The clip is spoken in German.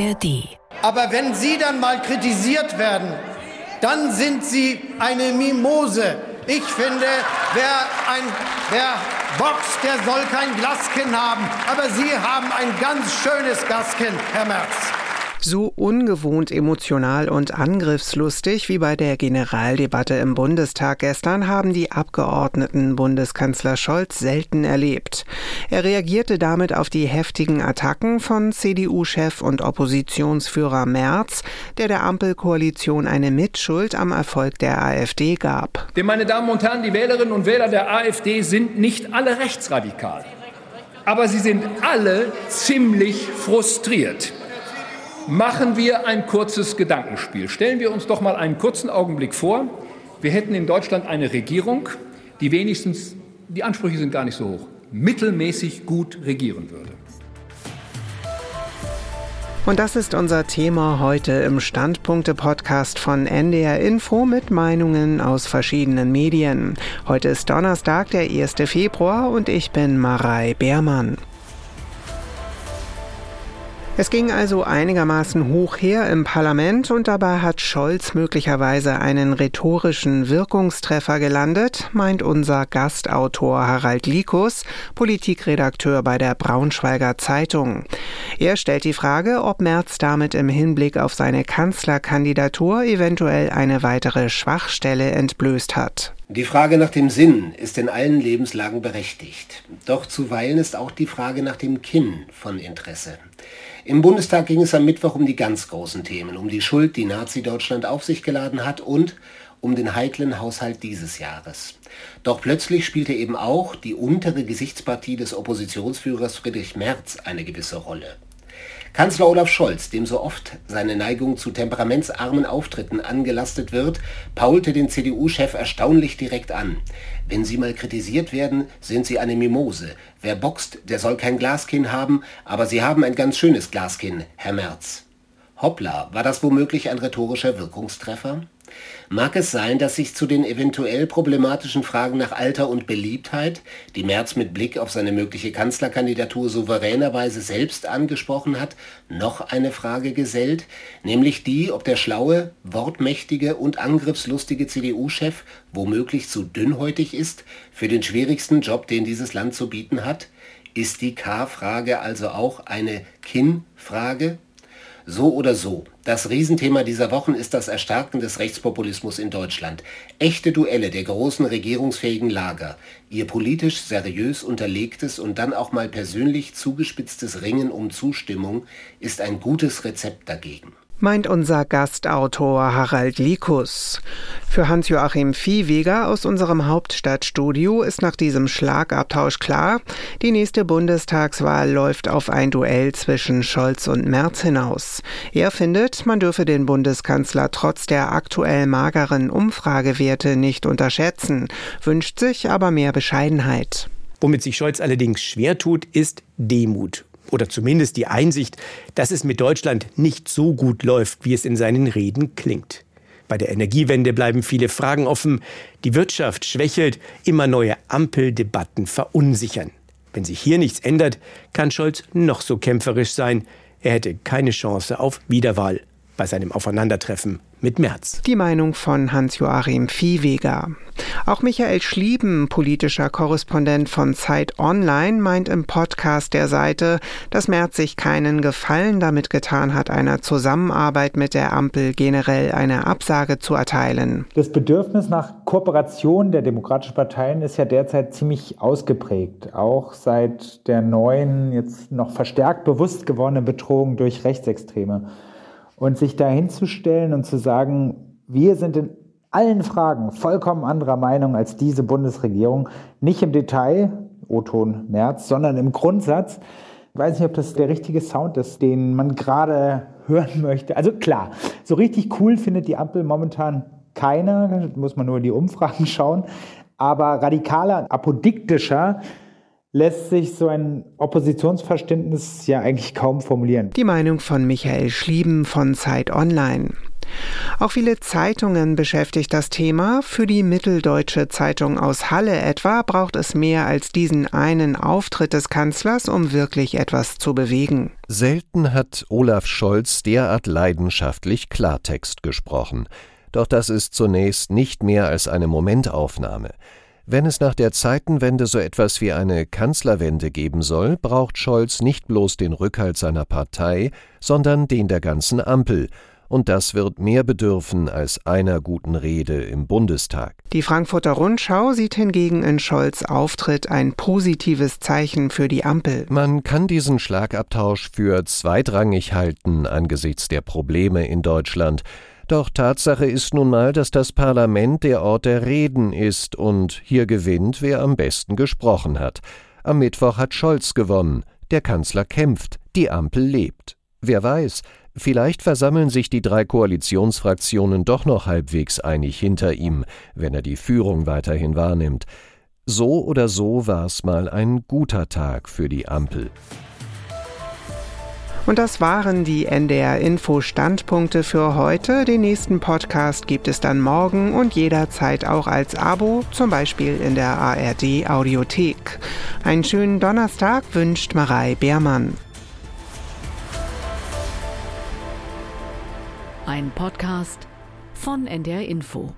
ARD. Aber wenn Sie dann mal kritisiert werden, dann sind Sie eine Mimose. Ich finde, wer, ein, wer boxt, der soll kein Glaskin haben. Aber Sie haben ein ganz schönes Glaskin, Herr Merz. So ungewohnt emotional und angriffslustig wie bei der Generaldebatte im Bundestag gestern haben die Abgeordneten Bundeskanzler Scholz selten erlebt. Er reagierte damit auf die heftigen Attacken von CDU-Chef und Oppositionsführer Merz, der der Ampelkoalition eine Mitschuld am Erfolg der AfD gab. Denn, meine Damen und Herren, die Wählerinnen und Wähler der AfD sind nicht alle rechtsradikal. Aber sie sind alle ziemlich frustriert. Machen wir ein kurzes Gedankenspiel. Stellen wir uns doch mal einen kurzen Augenblick vor, wir hätten in Deutschland eine Regierung, die wenigstens, die Ansprüche sind gar nicht so hoch, mittelmäßig gut regieren würde. Und das ist unser Thema heute im Standpunkte-Podcast von NDR Info mit Meinungen aus verschiedenen Medien. Heute ist Donnerstag, der 1. Februar und ich bin Marei Beermann. Es ging also einigermaßen hoch her im Parlament und dabei hat Scholz möglicherweise einen rhetorischen Wirkungstreffer gelandet, meint unser Gastautor Harald Likus, Politikredakteur bei der Braunschweiger Zeitung. Er stellt die Frage, ob Merz damit im Hinblick auf seine Kanzlerkandidatur eventuell eine weitere Schwachstelle entblößt hat. Die Frage nach dem Sinn ist in allen Lebenslagen berechtigt. Doch zuweilen ist auch die Frage nach dem Kinn von Interesse. Im Bundestag ging es am Mittwoch um die ganz großen Themen, um die Schuld, die Nazi-Deutschland auf sich geladen hat und um den heiklen Haushalt dieses Jahres. Doch plötzlich spielte eben auch die untere Gesichtspartie des Oppositionsführers Friedrich Merz eine gewisse Rolle. Kanzler Olaf Scholz, dem so oft seine Neigung zu temperamentsarmen Auftritten angelastet wird, paulte den CDU-Chef erstaunlich direkt an. Wenn Sie mal kritisiert werden, sind Sie eine Mimose. Wer boxt, der soll kein Glaskinn haben, aber Sie haben ein ganz schönes Glaskinn, Herr Merz. Hoppla, war das womöglich ein rhetorischer Wirkungstreffer? Mag es sein, dass sich zu den eventuell problematischen Fragen nach Alter und Beliebtheit, die Merz mit Blick auf seine mögliche Kanzlerkandidatur souveränerweise selbst angesprochen hat, noch eine Frage gesellt, nämlich die, ob der schlaue, wortmächtige und angriffslustige CDU-Chef womöglich zu dünnhäutig ist für den schwierigsten Job, den dieses Land zu bieten hat? Ist die K-Frage also auch eine Kinn-Frage? So oder so, das Riesenthema dieser Wochen ist das Erstarken des Rechtspopulismus in Deutschland. Echte Duelle der großen regierungsfähigen Lager, ihr politisch seriös unterlegtes und dann auch mal persönlich zugespitztes Ringen um Zustimmung ist ein gutes Rezept dagegen meint unser Gastautor Harald Likus. Für Hans-Joachim Viehweger aus unserem Hauptstadtstudio ist nach diesem Schlagabtausch klar, die nächste Bundestagswahl läuft auf ein Duell zwischen Scholz und Merz hinaus. Er findet, man dürfe den Bundeskanzler trotz der aktuell mageren Umfragewerte nicht unterschätzen, wünscht sich aber mehr Bescheidenheit. Womit sich Scholz allerdings schwer tut, ist Demut oder zumindest die Einsicht, dass es mit Deutschland nicht so gut läuft, wie es in seinen Reden klingt. Bei der Energiewende bleiben viele Fragen offen, die Wirtschaft schwächelt, immer neue Ampeldebatten verunsichern. Wenn sich hier nichts ändert, kann Scholz noch so kämpferisch sein, er hätte keine Chance auf Wiederwahl bei seinem Aufeinandertreffen mit Merz. Die Meinung von Hans-Joachim Viehweger. Auch Michael Schlieben, politischer Korrespondent von Zeit Online, meint im Podcast der Seite, dass Merz sich keinen Gefallen damit getan hat, einer Zusammenarbeit mit der Ampel generell eine Absage zu erteilen. Das Bedürfnis nach Kooperation der demokratischen Parteien ist ja derzeit ziemlich ausgeprägt, auch seit der neuen, jetzt noch verstärkt bewusst gewordenen Bedrohung durch Rechtsextreme. Und sich da hinzustellen und zu sagen, wir sind in allen Fragen vollkommen anderer Meinung als diese Bundesregierung, nicht im Detail, O-Ton März, sondern im Grundsatz. Ich weiß nicht, ob das der richtige Sound ist, den man gerade hören möchte. Also klar, so richtig cool findet die Ampel momentan keiner, da muss man nur in die Umfragen schauen. Aber radikaler, apodiktischer lässt sich so ein Oppositionsverständnis ja eigentlich kaum formulieren. Die Meinung von Michael Schlieben von Zeit Online. Auch viele Zeitungen beschäftigt das Thema. Für die Mitteldeutsche Zeitung aus Halle etwa braucht es mehr als diesen einen Auftritt des Kanzlers, um wirklich etwas zu bewegen. Selten hat Olaf Scholz derart leidenschaftlich Klartext gesprochen. Doch das ist zunächst nicht mehr als eine Momentaufnahme. Wenn es nach der Zeitenwende so etwas wie eine Kanzlerwende geben soll, braucht Scholz nicht bloß den Rückhalt seiner Partei, sondern den der ganzen Ampel und das wird mehr bedürfen als einer guten Rede im Bundestag. Die Frankfurter Rundschau sieht hingegen in Scholz Auftritt ein positives Zeichen für die Ampel. Man kann diesen Schlagabtausch für zweitrangig halten angesichts der Probleme in Deutschland. Doch Tatsache ist nun mal, dass das Parlament der Ort der Reden ist und hier gewinnt, wer am besten gesprochen hat. Am Mittwoch hat Scholz gewonnen, der Kanzler kämpft, die Ampel lebt. Wer weiß, Vielleicht versammeln sich die drei Koalitionsfraktionen doch noch halbwegs einig hinter ihm, wenn er die Führung weiterhin wahrnimmt. So oder so war es mal ein guter Tag für die Ampel. Und das waren die NDR Info Standpunkte für heute. Den nächsten Podcast gibt es dann morgen und jederzeit auch als Abo, zum Beispiel in der ARD Audiothek. Einen schönen Donnerstag wünscht Marei Beermann. Ein Podcast von NDR Info.